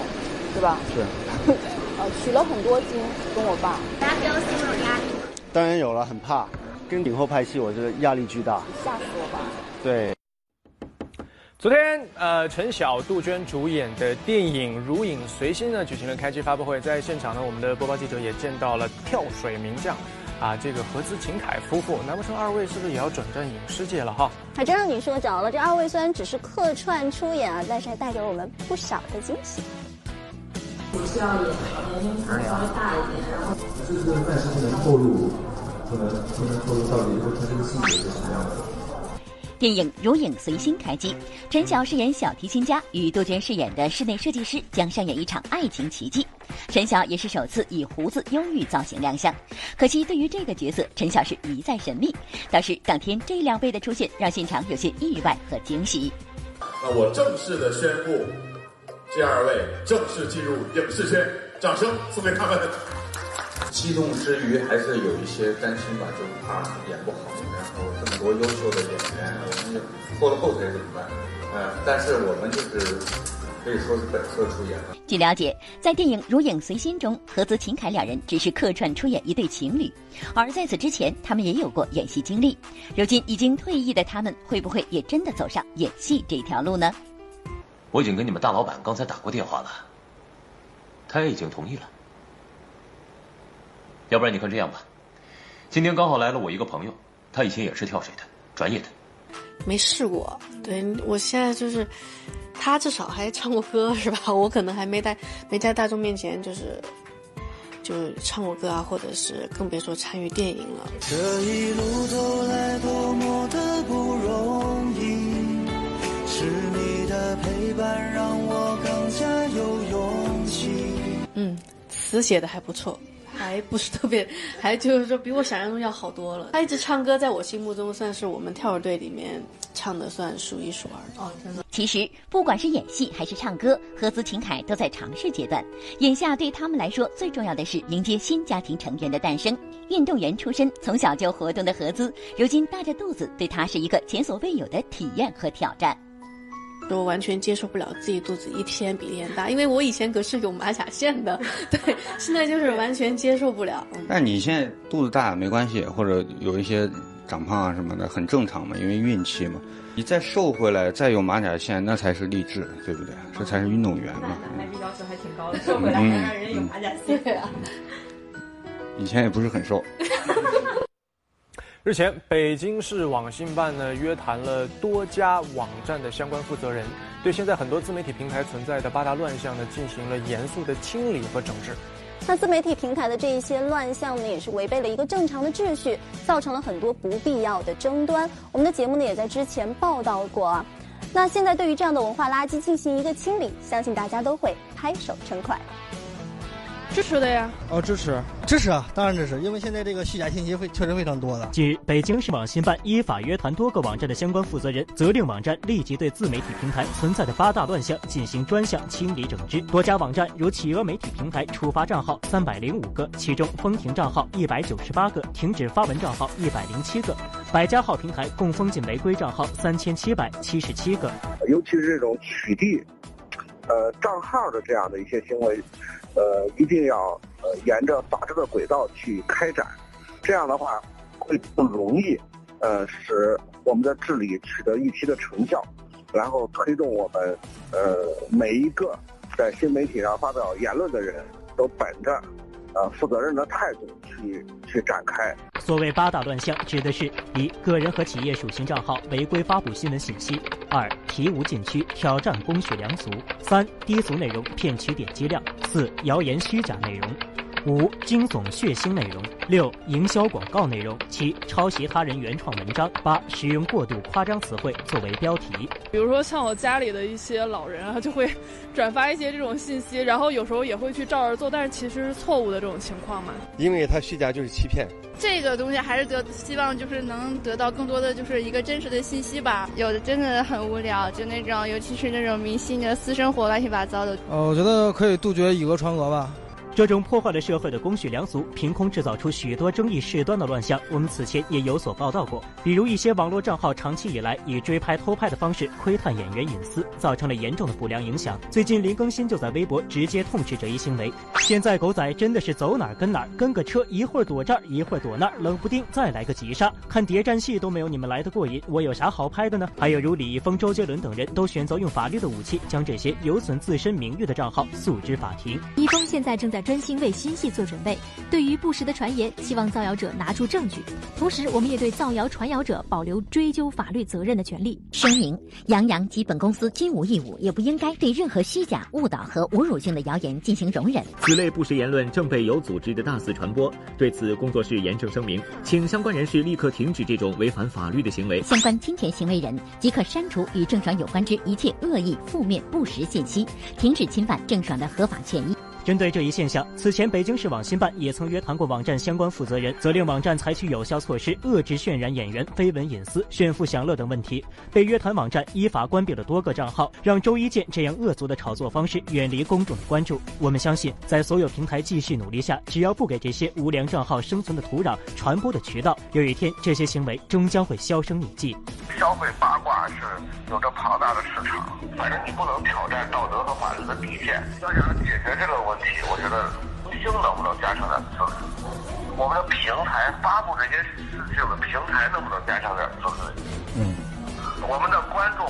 对吧？是。[laughs] 呃，取了很多经，跟我爸。大家不要心有压力。当然有了，很怕。跟影后拍戏，我觉得压力巨大。吓死我吧！对。昨天，呃，陈晓、杜鹃主演的电影《如影随心》呢，举行了开机发布会。在现场呢，我们的播报记者也见到了跳水名将，啊，这个何姿秦凯夫妇。难不成二位是不是也要转战影视界了哈？还真让你说着了。这二位虽然只是客串出演啊，但是还带给我们不少的惊喜。我需要演年龄稍微大一点，然后。这个暂时不能透露。电影《如影随心》开机，陈晓饰演小提琴家，与杜鹃饰演的室内设计师将上演一场爱情奇迹。陈晓也是首次以胡子忧郁造型亮相，可惜对于这个角色，陈晓是一再神秘。倒是当天这两位的出现，让现场有些意外和惊喜。那我正式的宣布，这二位正式进入影视圈，掌声送给他们。激动之余，还是有一些担心吧，就怕演不好。然后这么多优秀的演员，我们拖了后腿怎么办？嗯，但是我们就是可以说是本色出演了。据了解，在电影《如影随心》中，何姿秦凯两人只是客串出演一对情侣，而在此之前，他们也有过演戏经历。如今已经退役的他们，会不会也真的走上演戏这条路呢？我已经跟你们大老板刚才打过电话了，他也已经同意了。要不然你看这样吧，今天刚好来了我一个朋友，他以前也是跳水的，专业的。没试过，对我现在就是，他至少还唱过歌是吧？[laughs] 我可能还没在没在大众面前就是就唱过歌啊，或者是更别说参与电影了。这一路走来多么的不容易，是你的陪伴让我更加有勇气。嗯，词写的还不错。还不是特别，还就是说比我想象中要好多了。他一直唱歌，在我心目中算是我们跳水队里面唱的算数一数二的。哦，真的。其实不管是演戏还是唱歌，何姿秦凯都在尝试阶段。眼下对他们来说，最重要的是迎接新家庭成员的诞生。运动员出身，从小就活动的何姿，如今大着肚子，对她是一个前所未有的体验和挑战。我完全接受不了自己肚子一天比一天大，因为我以前可是有马甲线的，对，现在就是完全接受不了。但你现在肚子大没关系，或者有一些长胖啊什么的，很正常嘛，因为孕期嘛。你再瘦回来，再有马甲线，那才是励志，对不对？这才是运动员嘛。还是要求还挺高的，瘦回来还让人有马甲线。啊。以前也不是很瘦。[laughs] 日前，北京市网信办呢约谈了多家网站的相关负责人，对现在很多自媒体平台存在的八大乱象呢进行了严肃的清理和整治。那自媒体平台的这一些乱象呢，也是违背了一个正常的秩序，造成了很多不必要的争端。我们的节目呢也在之前报道过啊。那现在对于这样的文化垃圾进行一个清理，相信大家都会拍手称快。支持的呀！哦，支持，支持啊！当然支持，因为现在这个虚假信息会确实非常多的。近日，北京市网信办依法约谈多个网站的相关负责人，责令网站立即对自媒体平台存在的八大乱象进行专项清理整治。多家网站如企鹅媒体平台触发账号三百零五个，其中封停账号一百九十八个，停止发文账号一百零七个。百家号平台共封禁违规账号三千七百七十七个。尤其是这种取缔，呃，账号的这样的一些行为。呃，一定要呃沿着法治的轨道去开展，这样的话会更容易，呃使我们的治理取得预期的成效，然后推动我们呃每一个在新媒体上发表言论的人都本着呃负责任的态度去去展开。所谓八大乱象，指的是：一、个人和企业属性账号违规发布新闻信息；二、题无禁区，挑战公序良俗；三、低俗内容骗取点击量；四、谣言虚假内容。五、惊悚血腥内容；六、营销广告内容；七、抄袭他人原创文章；八、使用过度夸张词汇作为标题。比如说像我家里的一些老人啊，就会转发一些这种信息，然后有时候也会去照着做，但是其实是错误的这种情况嘛。因为他虚假就是欺骗。这个东西还是得希望就是能得到更多的就是一个真实的信息吧。有的真的很无聊，就那种尤其是那种明星的私生活乱七八糟的。呃，我觉得可以杜绝以讹传讹吧。这种破坏了社会的公序良俗，凭空制造出许多争议事端的乱象，我们此前也有所报道过。比如一些网络账号长期以来以追拍、偷拍的方式窥探演员隐私，造成了严重的不良影响。最近林更新就在微博直接痛斥这一行为。现在狗仔真的是走哪儿跟哪儿，跟个车一会儿躲这儿一会儿躲那儿，冷不丁再来个急刹，看谍战戏都没有你们来的过瘾。我有啥好拍的呢？还有如李易峰、周杰伦等人都选择用法律的武器，将这些有损自身名誉的账号诉之法庭。易峰现在正在。专心为新戏做准备。对于不实的传言，希望造谣者拿出证据。同时，我们也对造谣传谣者保留追究法律责任的权利。声明：杨洋及本公司均无义务，也不应该对任何虚假、误导和侮辱性的谣言进行容忍。此类不实言论正被有组织的大肆传播，对此工作室严正声明，请相关人士立刻停止这种违反法律的行为。相关侵权行为人即可删除与郑爽有关之一切恶意、负面、不实信息，停止侵犯郑爽的合法权益。针对这一现象，此前北京市网信办也曾约谈过网站相关负责人，责令网站采取有效措施，遏制渲染演员绯闻隐私、炫富享乐等问题。被约谈网站依法关闭了多个账号，让周一健这样恶俗的炒作方式远离公众的关注。我们相信，在所有平台继续努力下，只要不给这些无良账号生存的土壤、传播的渠道，有一天这些行为终将会销声匿迹。消费八卦是有着庞大的市场，反正你不能挑战道德和法律的底线。要想解决这个问题，我觉得明星能不能加强点自律？我们的平台发布这些事情的平台能不能加强点自律？嗯，我们的观众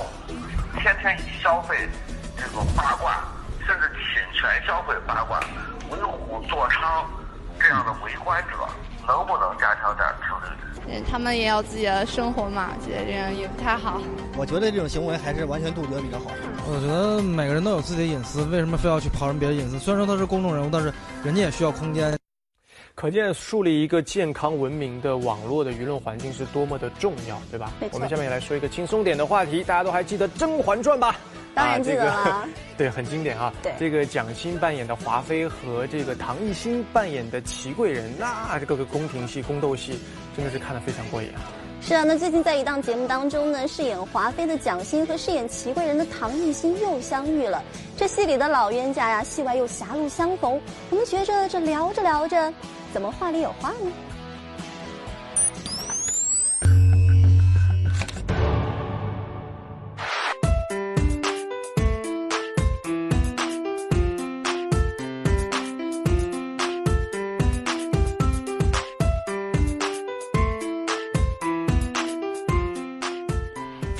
天天以消费这种八卦，甚至侵权消费八卦，为虎作伥这样的围观者，能不能加强点自律？他们也有自己的生活嘛，觉得这样也不太好。我觉得这种行为还是完全杜绝比较好。我觉得每个人都有自己的隐私，为什么非要去刨人别的隐私？虽然说他是公众人物，但是人家也需要空间。可见树立一个健康文明的网络的舆论环境是多么的重要，对吧？我们下面也来说一个轻松点的话题，大家都还记得《甄嬛传》吧？当然记得了。[laughs] 对，很经典啊。对，这个蒋欣扮演的华妃和这个唐艺昕扮演的祺贵人，那这个宫廷戏、宫斗戏真的是看得非常过瘾啊。是啊，那最近在一档节目当中呢，饰演华妃的蒋欣和饰演祺贵人的唐艺昕又相遇了。这戏里的老冤家呀，戏外又狭路相逢。我们觉着这聊着聊着。怎么话里有话呢？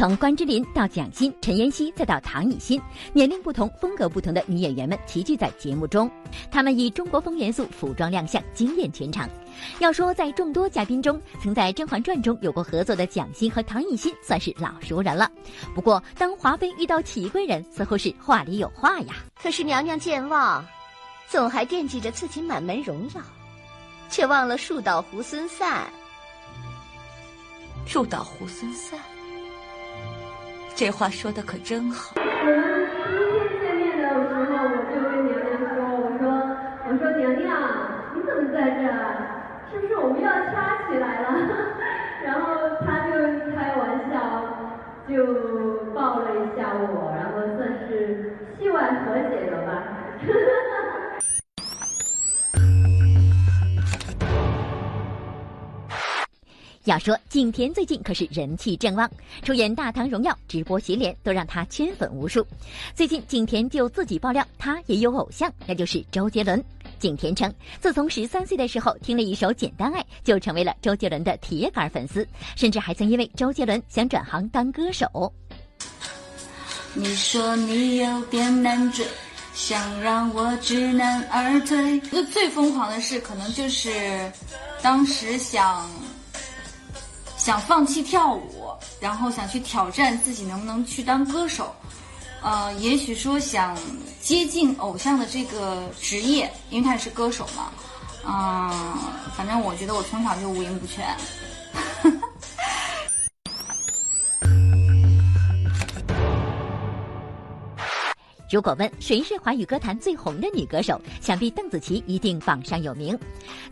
从关之琳到蒋欣、陈妍希，再到唐艺昕，年龄不同、风格不同的女演员们齐聚在节目中。她们以中国风元素服装亮相，惊艳全场。要说在众多嘉宾中，曾在《甄嬛传》中有过合作的蒋欣和唐艺昕算是老熟人了。不过，当华妃遇到祺贵人，似乎是话里有话呀。可是娘娘健忘，总还惦记着自己满门荣耀，却忘了树倒猢狲散。树倒猢狲散。这话说的可真好。我们第一天见面的时候，我就跟娘娘说：“我说，我说娘娘，你怎么在这儿？是不是我们要掐起来了？” [laughs] 然后她就开玩笑，就抱了一下我，然后算是戏外和解了吧。要说景甜最近可是人气正旺，出演《大唐荣耀》直播洗脸都让她圈粉无数。最近景甜就自己爆料，她也有偶像，那就是周杰伦。景甜称，自从十三岁的时候听了一首《简单爱》，就成为了周杰伦的铁杆粉丝，甚至还曾因为周杰伦想转行当歌手。你说你有点难追，想让我知难而退。那最疯狂的事，可能就是当时想想放弃跳舞，然后想去挑战自己能不能去当歌手。呃，也许说想接近偶像的这个职业，因为他也是歌手嘛。嗯，反正我觉得我从小就五音不全。如果问谁是华语歌坛最红的女歌手，想必邓紫棋一定榜上有名。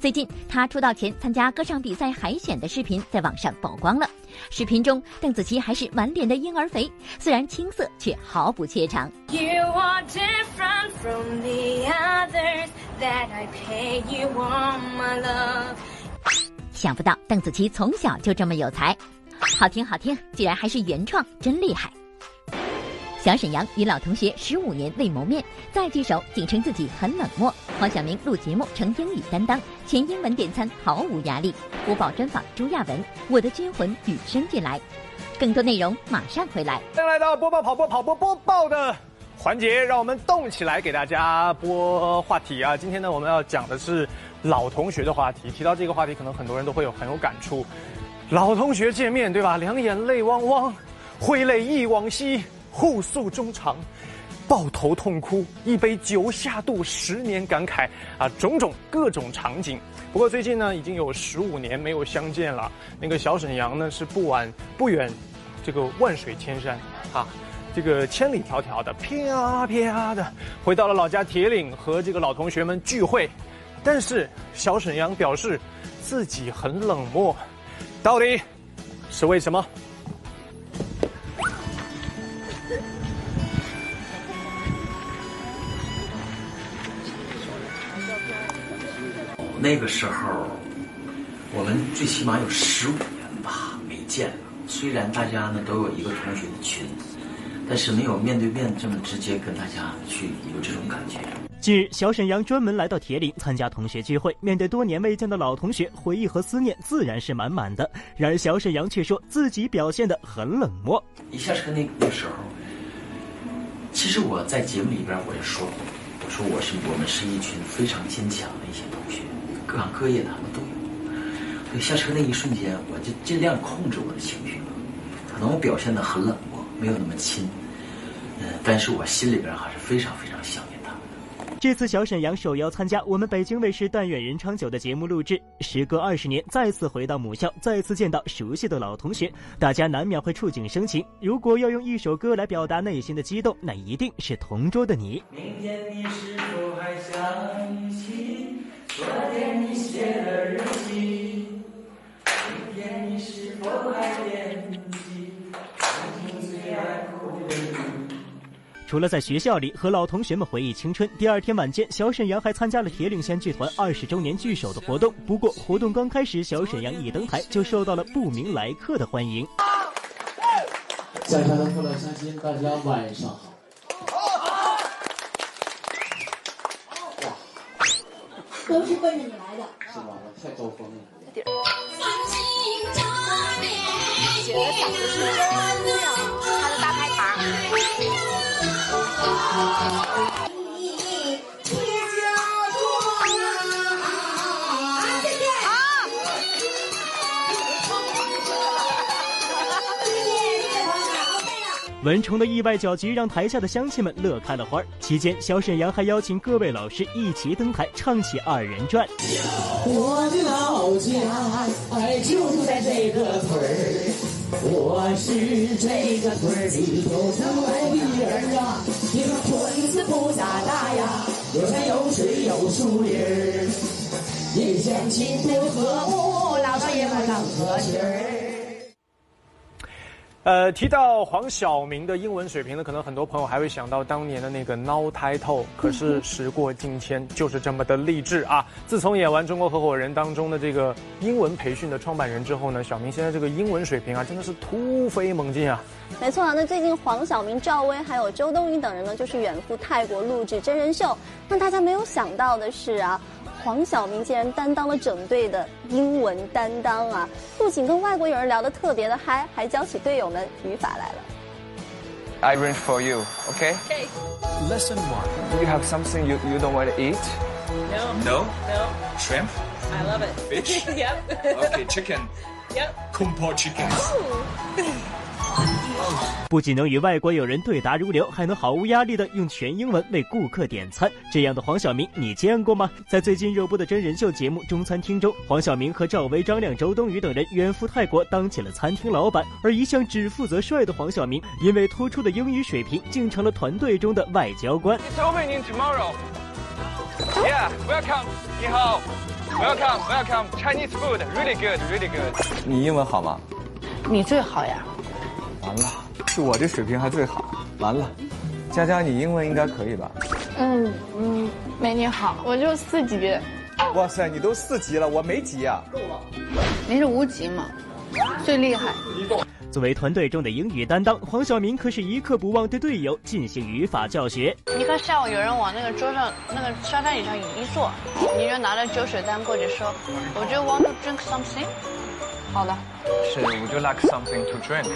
最近，她出道前参加歌唱比赛海选的视频在网上曝光了。视频中，邓紫棋还是满脸的婴儿肥，虽然青涩，却毫不怯场。想不到邓紫棋从小就这么有才，好听好听，居然还是原创，真厉害。小沈阳与老同学十五年未谋面，再聚首竟称自己很冷漠。黄晓明录节目成英语担当，全英文点餐毫无压力。播报专访朱亚文，我的军魂与生俱来。更多内容马上回来。欢迎来到播报跑播跑播播报的环节，让我们动起来，给大家播话题啊！今天呢，我们要讲的是老同学的话题。提到这个话题，可能很多人都会有很有感触。老同学见面，对吧？两眼泪汪汪，挥泪忆往昔。互诉衷肠，抱头痛哭，一杯酒下肚，十年感慨啊，种种各种场景。不过最近呢，已经有十五年没有相见了。那个小沈阳呢，是不晚不远，这个万水千山啊，这个千里迢迢的啪啪的回到了老家铁岭和这个老同学们聚会。但是小沈阳表示自己很冷漠，到底是为什么？那个时候，我们最起码有十五年吧没见了。虽然大家呢都有一个同学的群，但是没有面对面这么直接跟大家去有这种感觉。近日，小沈阳专门来到铁岭参加同学聚会，面对多年未见的老同学，回忆和思念自然是满满的。然而，小沈阳却说自己表现得很冷漠。一下车那那时候，其实我在节目里边我也说过，我说我是我们是一群非常坚强的一些同学。各行各业的都有。对，下车那一瞬间，我就尽量控制我的情绪。可能我表现的很冷漠，没有那么亲。嗯，但是我心里边还是非常非常想念他们。这次小沈阳受邀参加我们北京卫视《但愿人长久》的节目录制，时隔二十年再次回到母校，再次见到熟悉的老同学，大家难免会触景生情。如果要用一首歌来表达内心的激动，那一定是《同桌的你》。明天你是否还想起？昨天你写的日记，今天你是否还惦记曾经最爱哭的你？除了在学校里和老同学们回忆青春，第二天晚间，小沈阳还参加了铁岭县剧团二十周年聚首的活动。不过，活动刚开始，小沈阳一登台就受到了不明来客的欢迎。在场的父老乡亲，大家晚上好。都是奔着你来的，是吧？我太招风了。姐的嗓子是真亮，她的大拍糖。蚊虫的意外搅局让台下的乡亲们乐开了花期间，小沈阳还邀请各位老师一起登台唱起二人转。我的老家哎就住在这个村儿，我是这个村儿里头出来的人啊。这个村子不咋大呀，有山有水有树林儿，一乡亲不和睦，老少爷们能和气儿。呃，提到黄晓明的英文水平呢，可能很多朋友还会想到当年的那个孬胎透。可是时过境迁，就是这么的励志啊！自从演完《中国合伙人》当中的这个英文培训的创办人之后呢，小明现在这个英文水平啊，真的是突飞猛进啊！没错啊，那最近黄晓明、赵薇还有周冬雨等人呢，就是远赴泰国录制真人秀。那大家没有想到的是啊。黄晓明竟然担当了整队的英文担当啊！不仅跟外国友人聊得特别的嗨，还教起队友们语法来了。I arrange for you, okay? Okay. Lesson one. You have something you you don't want to eat? No. No. No. Shrimp? I love it. Fish? yep. Okay, chicken. Yep. Kung Po chicken. 不仅能与外国友人对答如流，还能毫无压力的用全英文为顾客点餐，这样的黄晓明你见过吗？在最近热播的真人秀节目《中餐厅》中，黄晓明和赵薇、张亮、周冬雨等人远赴泰国当起了餐厅老板，而一向只负责帅的黄晓明，因为突出的英语水平，竟成了团队中的外交官。It's opening tomorrow. Yeah, welcome. 你好，Welcome, welcome. Chinese food, really good, really good. 你英文好吗？你最好呀。完了，是我这水平还最好。完了，佳佳，你英文应该可以吧？嗯嗯，没你好，我就四级。哇塞，你都四级了，我没级啊。您是无级嘛？最厉害。作为团队中的英语担当，黄晓明可是一刻不忘对队友进行语法教学。你看下午有人往那个桌上那个沙滩椅上一坐，你就拿着酒水单过去说，我就 want to drink something。好的。是，Would you like something to drink？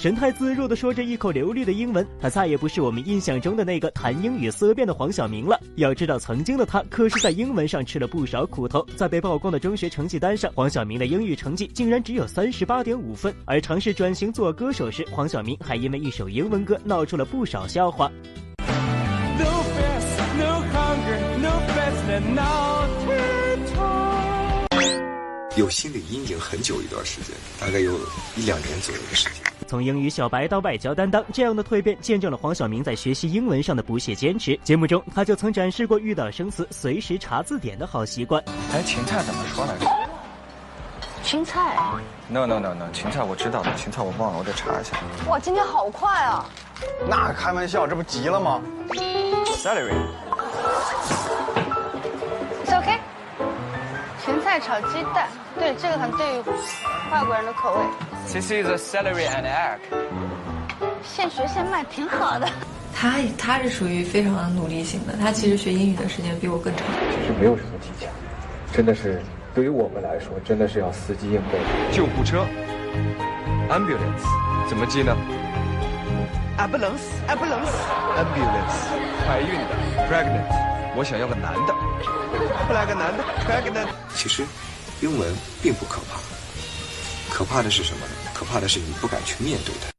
神态自若地说着一口流利的英文，他再也不是我们印象中的那个谈英语色变的黄晓明了。要知道，曾经的他可是在英文上吃了不少苦头。在被曝光的中学成绩单上，黄晓明的英语成绩竟然只有三十八点五分。而尝试转型做歌手时，黄晓明还因为一首英文歌闹出了不少笑话。有心理阴影很久一段时间，大概有一两年左右的时间。从英语小白到外交担当，这样的蜕变见证了黄晓明在学习英文上的不懈坚持。节目中，他就曾展示过遇到生词随时查字典的好习惯。哎，芹菜怎么说来着？芹菜？No no no no，芹菜我知道的，芹菜我忘了，我得查一下。哇，今天好快啊！那开玩笑，这不急了吗？Celery。菜炒鸡蛋。对，这个很对于外国人的口味。This is a celery and egg。现学现卖，挺好的。他他是属于非常努力型的，他其实学英语的时间比我更长。其实没有什么技巧，真的是对于我们来说，真的是要死记硬背。救护车，ambulance，怎么记呢？ambulance，ambulance，ambulance，怀孕的，pregnant，我想要个男的，不来个男的，pregnant。其实。英文并不可怕，可怕的是什么呢？可怕的是你不敢去面对它。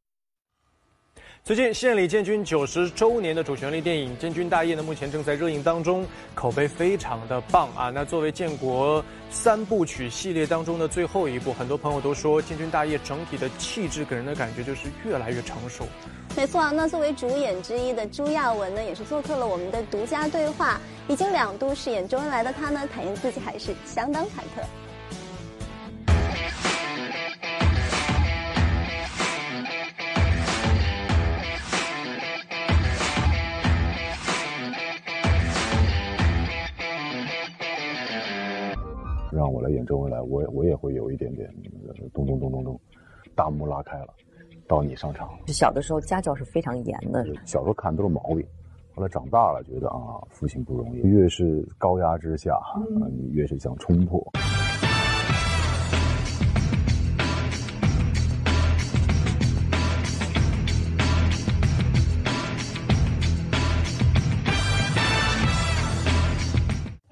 最近献礼建军九十周年的主旋律电影《建军大业》呢，目前正在热映当中，口碑非常的棒啊！那作为建国三部曲系列当中的最后一部，很多朋友都说《建军大业》整体的气质给人的感觉就是越来越成熟。没错，那作为主演之一的朱亚文呢，也是做客了我们的独家对话。已经两度饰演周恩来的他呢，坦言自己还是相当忐忑。让我来演周恩来，我也我也会有一点点咚咚咚咚咚，大幕拉开了，到你上场。小的时候家教是非常严的，小时候看都是毛病，后来长大了觉得啊，父亲不容易，越是高压之下，啊，你越是想冲破。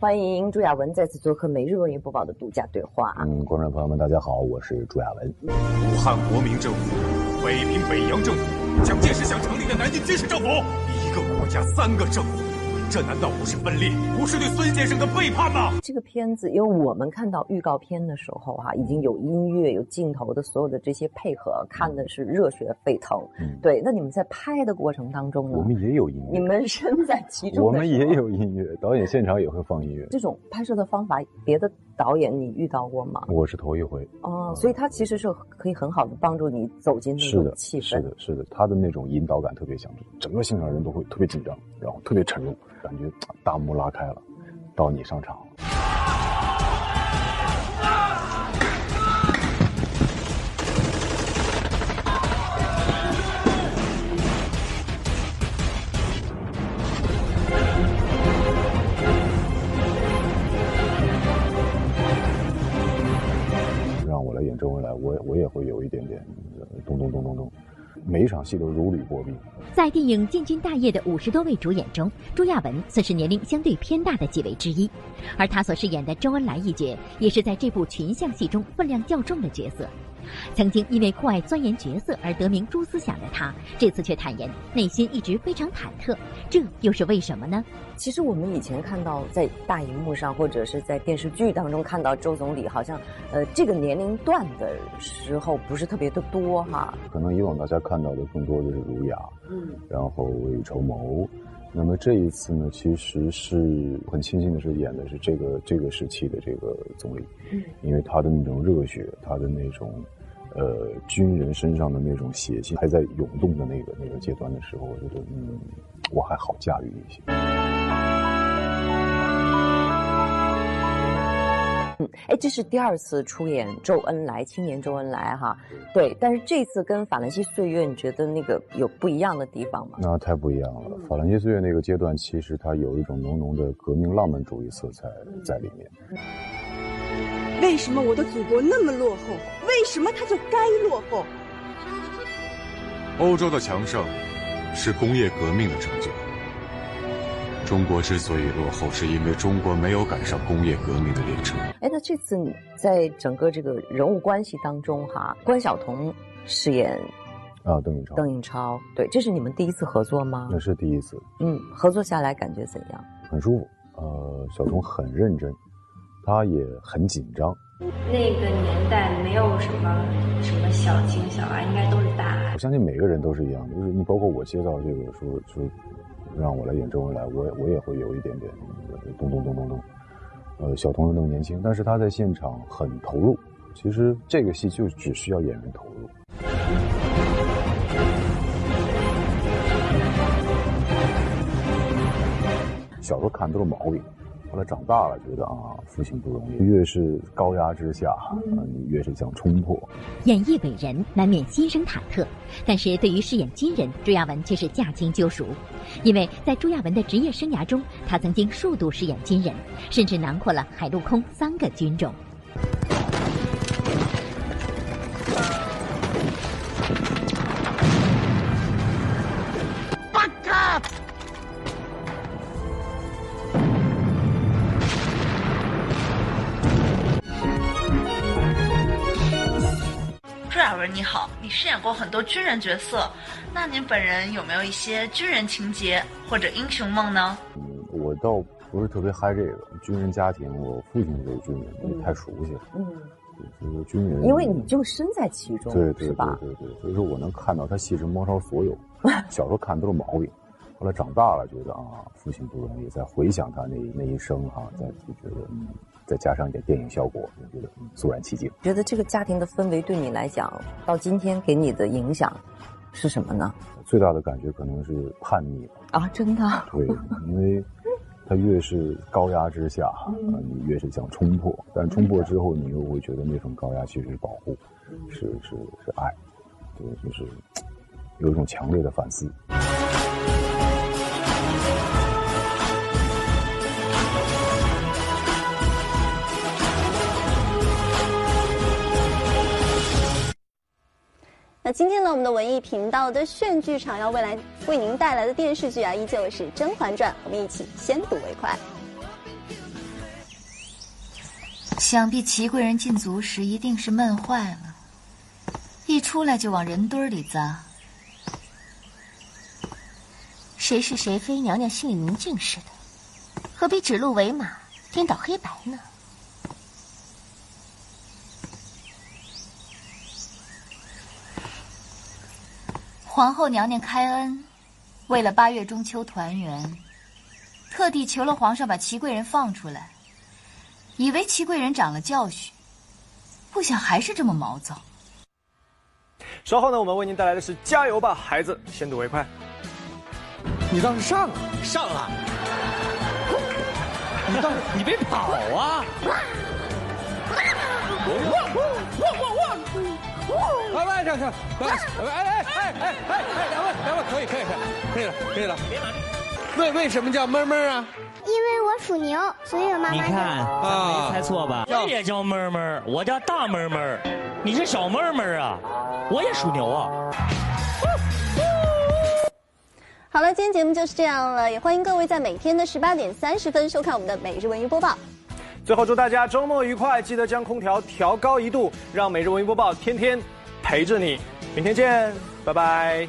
欢迎朱亚文再次做客《每日文娱播报》的独家对话。嗯，观众朋友们，大家好，我是朱亚文。武汉国民政府、北平北洋政府、蒋介石想成立的南京军事政府，一个国家三个政府，这难道不是分裂，不是对孙先生的背叛吗？这个片子，因为我们看到预告片的时候哈、已经有音乐、有镜头的所有的这些配合，看的是热血沸腾。嗯对，那你们在拍的过程当中呢？我们也有音乐，你们身在其中我们也有音乐，导演现场也会放音乐。这种拍摄的方法，别的导演你遇到过吗？我是头一回，哦，所以他其实是可以很好的帮助你走进那是的，种气氛。是的，是的，他的那种引导感特别强，整个现场人都会特别紧张，然后特别沉重，感觉啊大幕拉开了，到你上场了。周恩来，我我也会有一点点咚咚咚咚咚，每一场戏都如履薄冰。在电影建军大业的五十多位主演中，朱亚文算是年龄相对偏大的几位之一，而他所饰演的周恩来一角，也是在这部群像戏中分量较重的角色。曾经因为酷爱钻研角色而得名朱思想的他，这次却坦言内心一直非常忐忑，这又是为什么呢？其实我们以前看到在大荧幕上或者是在电视剧当中看到周总理，好像呃这个年龄段的时候不是特别的多哈。可能以往大家看到的更多的是儒雅，嗯，然后未雨绸缪。那么这一次呢，其实是很庆幸的是演的是这个这个时期的这个总理，嗯，因为他的那种热血，他的那种呃军人身上的那种血性还在涌动的那个那个阶段的时候，我觉得嗯，我还好驾驭一些。嗯，哎，这是第二次出演周恩来青年周恩来哈，对，但是这次跟《法兰西岁月》，你觉得那个有不一样的地方吗？那太不一样了。法兰西岁月那个阶段，其实它有一种浓浓的革命浪漫主义色彩在里面。为什么我的祖国那么落后？为什么它就该落后？欧洲的强盛是工业革命的成就。中国之所以落后，是因为中国没有赶上工业革命的列车。哎，那这次你在整个这个人物关系当中哈，关晓彤饰演啊邓颖超，邓颖超，对，这是你们第一次合作吗？那是第一次，嗯，合作下来感觉怎样？很舒服。呃，晓彤很认真，她也很紧张。那个年代没有什么什么小情小爱，应该都是大爱。我相信每个人都是一样的，就是你包括我接到这个说说让我来演周恩来，我我也会有一点点咚咚咚咚咚。呃，小彤又那么年轻，但是他在现场很投入。其实这个戏就只需要演员投入。小时候看都是毛病，后来长大了觉得啊，父亲不容易，越是高压之下，啊，你越是想冲破。演绎伟人难免心生忐忑，但是对于饰演军人，朱亚文却是驾轻就熟，因为在朱亚文的职业生涯中，他曾经数度饰演军人，甚至囊括了海陆空三个军种。饰演过很多军人角色，那您本人有没有一些军人情节或者英雄梦呢？嗯，我倒不是特别嗨这个军人家庭，我父亲就是军人，也太熟悉了。嗯，就是军人，因为你就身在其中，对对对？对对，所以说我能看到他细致摸超所有。[laughs] 小时候看都是毛病，后来长大了觉得啊，父亲不容易，再回想他那那一生哈、再就觉得嗯，再加上一点电影效果，我觉得嗯肃然起敬。觉得这个家庭的氛围对你来讲，到今天给你的影响是什么呢？最大的感觉可能是叛逆吧。啊，真的？对，因为他越是高压之下，啊，你越是想冲破，但冲破之后，你又会觉得那份高压其实是保护，是是是爱，对，就是有一种强烈的反思。今天呢，我们的文艺频道的炫剧场要未来为您带来的电视剧啊，依旧是《甄嬛传》，我们一起先睹为快。想必祺贵人进族时一定是闷坏了，一出来就往人堆里砸。谁是谁非，娘娘心里明镜似的。何必指鹿为马，颠倒黑白呢？皇后娘娘开恩，为了八月中秋团圆，特地求了皇上把祺贵人放出来，以为祺贵人长了教训，不想还是这么毛躁。稍后呢，我们为您带来的是《加油吧，孩子》，先睹为快。你倒是上啊！上啊！你倒是你别跑啊！来来上上，哎哎哎哎哎哎，两位两位可以可以可以可以了可以了。为为什么叫闷闷啊？因为我属牛，所以我妈妈。你看，啊没猜错吧？我也叫闷闷，我叫大闷闷，你是小闷闷啊？我也属牛啊。好了，今天节目就是这样了，也欢迎各位在每天的十八点三十分收看我们的每日文娱播报。最后祝大家周末愉快，记得将空调调高一度，让每日文娱播报天天陪着你。明天见，拜拜。